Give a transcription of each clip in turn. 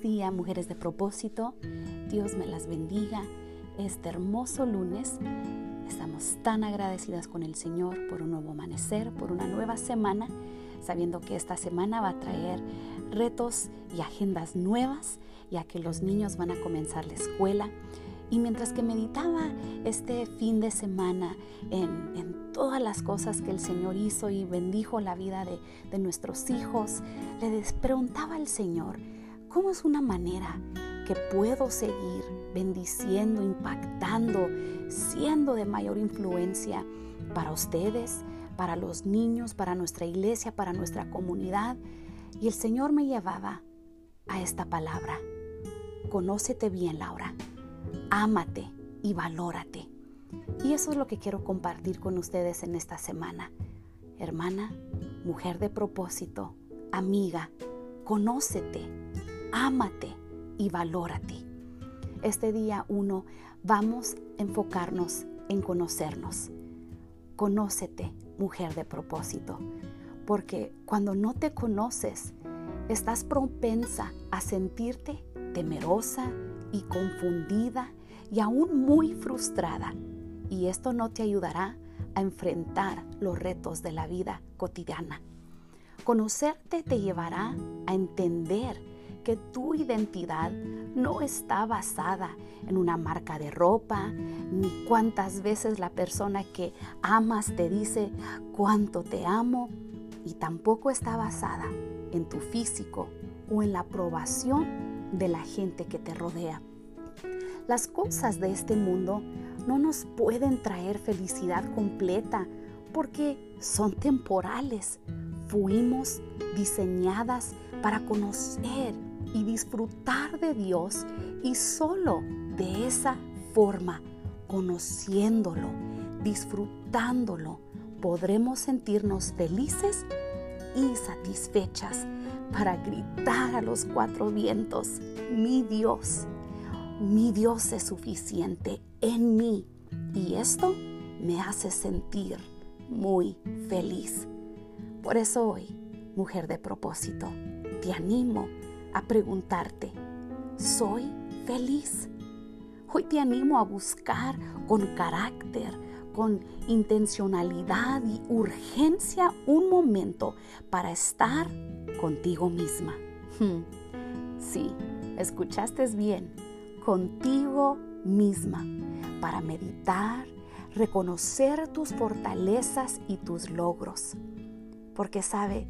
Día, mujeres de propósito. Dios me las bendiga. Este hermoso lunes estamos tan agradecidas con el Señor por un nuevo amanecer, por una nueva semana, sabiendo que esta semana va a traer retos y agendas nuevas, ya que los niños van a comenzar la escuela. Y mientras que meditaba este fin de semana en, todas las cosas que el Señor hizo y bendijo la vida de, de nuestros hijos, le preguntaba al Señor, ¿Cómo es una manera que puedo seguir bendiciendo, impactando, siendo de mayor influencia para ustedes, para los niños, para nuestra iglesia, para nuestra comunidad? Y el Señor me llevaba a esta palabra. Conócete bien, Laura. Ámate y valórate. Y eso es lo que quiero compartir con ustedes en esta semana. Hermana, mujer de propósito, amiga, conócete ámate y valórate. Este día uno vamos a enfocarnos en conocernos. Conócete, mujer de propósito, porque cuando no te conoces, estás propensa a sentirte temerosa y confundida y aún muy frustrada. Y esto no te ayudará a enfrentar los retos de la vida cotidiana. Conocerte te llevará a entender tu identidad no está basada en una marca de ropa, ni cuántas veces la persona que amas te dice cuánto te amo, y tampoco está basada en tu físico o en la aprobación de la gente que te rodea. Las cosas de este mundo no nos pueden traer felicidad completa porque son temporales. Fuimos diseñadas para conocer y disfrutar de Dios y solo de esa forma, conociéndolo, disfrutándolo, podremos sentirnos felices y satisfechas para gritar a los cuatro vientos, mi Dios, mi Dios es suficiente en mí y esto me hace sentir muy feliz. Por eso hoy, mujer de propósito, te animo a preguntarte, ¿soy feliz? Hoy te animo a buscar con carácter, con intencionalidad y urgencia un momento para estar contigo misma. Hmm. Sí, escuchaste bien, contigo misma, para meditar, reconocer tus fortalezas y tus logros. Porque sabe,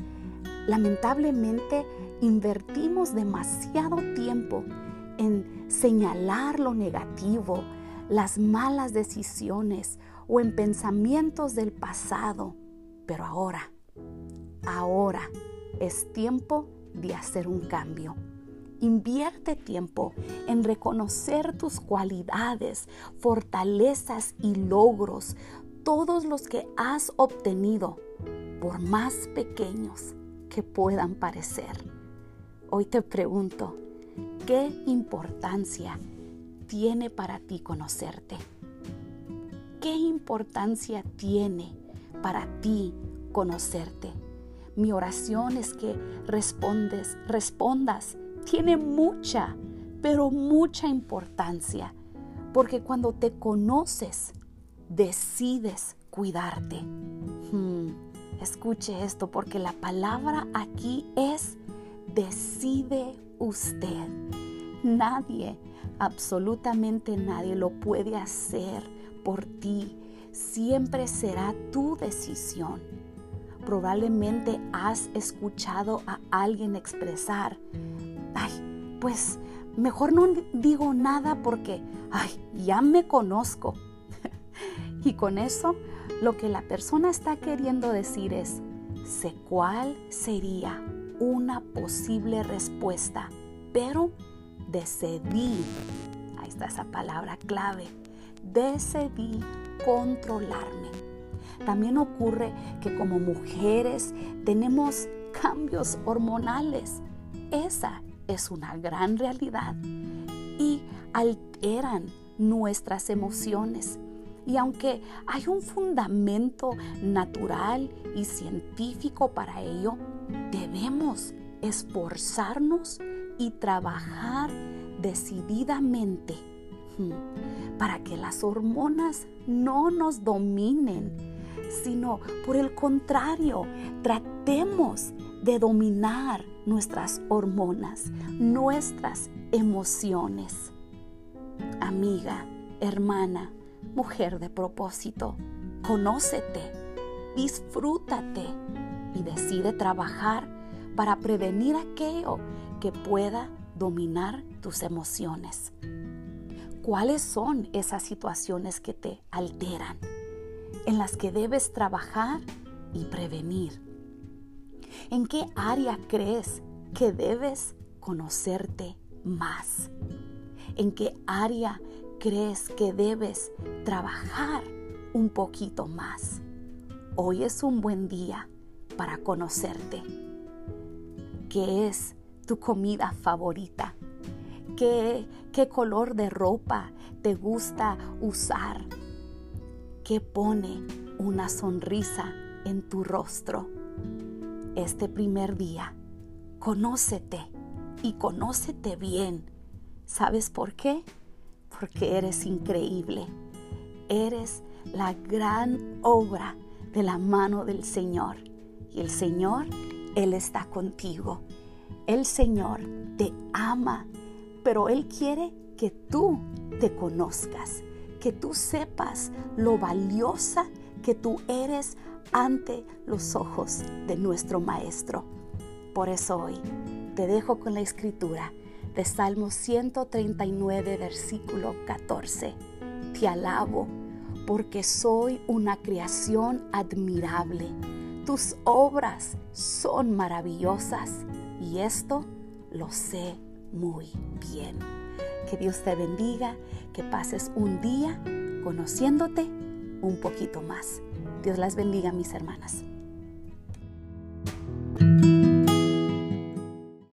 lamentablemente invertimos demasiado tiempo en señalar lo negativo, las malas decisiones o en pensamientos del pasado. Pero ahora, ahora es tiempo de hacer un cambio. Invierte tiempo en reconocer tus cualidades, fortalezas y logros, todos los que has obtenido, por más pequeños que puedan parecer. Hoy te pregunto, ¿qué importancia tiene para ti conocerte? ¿Qué importancia tiene para ti conocerte? Mi oración es que respondes, respondas. Tiene mucha, pero mucha importancia, porque cuando te conoces, decides cuidarte. Escuche esto, porque la palabra aquí es decide usted. Nadie, absolutamente nadie lo puede hacer por ti. Siempre será tu decisión. Probablemente has escuchado a alguien expresar, ay, pues mejor no digo nada porque, ay, ya me conozco. Y con eso, lo que la persona está queriendo decir es, sé cuál sería una posible respuesta, pero decidí, ahí está esa palabra clave, decidí controlarme. También ocurre que como mujeres tenemos cambios hormonales. Esa es una gran realidad y alteran nuestras emociones. Y aunque hay un fundamento natural y científico para ello, debemos esforzarnos y trabajar decididamente hmm, para que las hormonas no nos dominen, sino por el contrario, tratemos de dominar nuestras hormonas, nuestras emociones. Amiga, hermana, mujer de propósito, conócete, disfrútate y decide trabajar para prevenir aquello que pueda dominar tus emociones. ¿Cuáles son esas situaciones que te alteran, en las que debes trabajar y prevenir? ¿En qué área crees que debes conocerte más? ¿En qué área crees que debes trabajar un poquito más? Hoy es un buen día para conocerte. ¿Qué es tu comida favorita? ¿Qué, qué color de ropa te gusta usar? ¿Qué pone una sonrisa en tu rostro? Este primer día, conócete y conócete bien. ¿Sabes por qué? Porque eres increíble. Eres la gran obra de la mano del Señor. Y el Señor, Él está contigo. El Señor te ama, pero Él quiere que tú te conozcas, que tú sepas lo valiosa que tú eres ante los ojos de nuestro Maestro. Por eso hoy te dejo con la escritura de Salmo 139, versículo 14. Te alabo porque soy una creación admirable. Tus obras son maravillosas y esto lo sé muy bien. Que Dios te bendiga, que pases un día conociéndote un poquito más. Dios las bendiga, mis hermanas.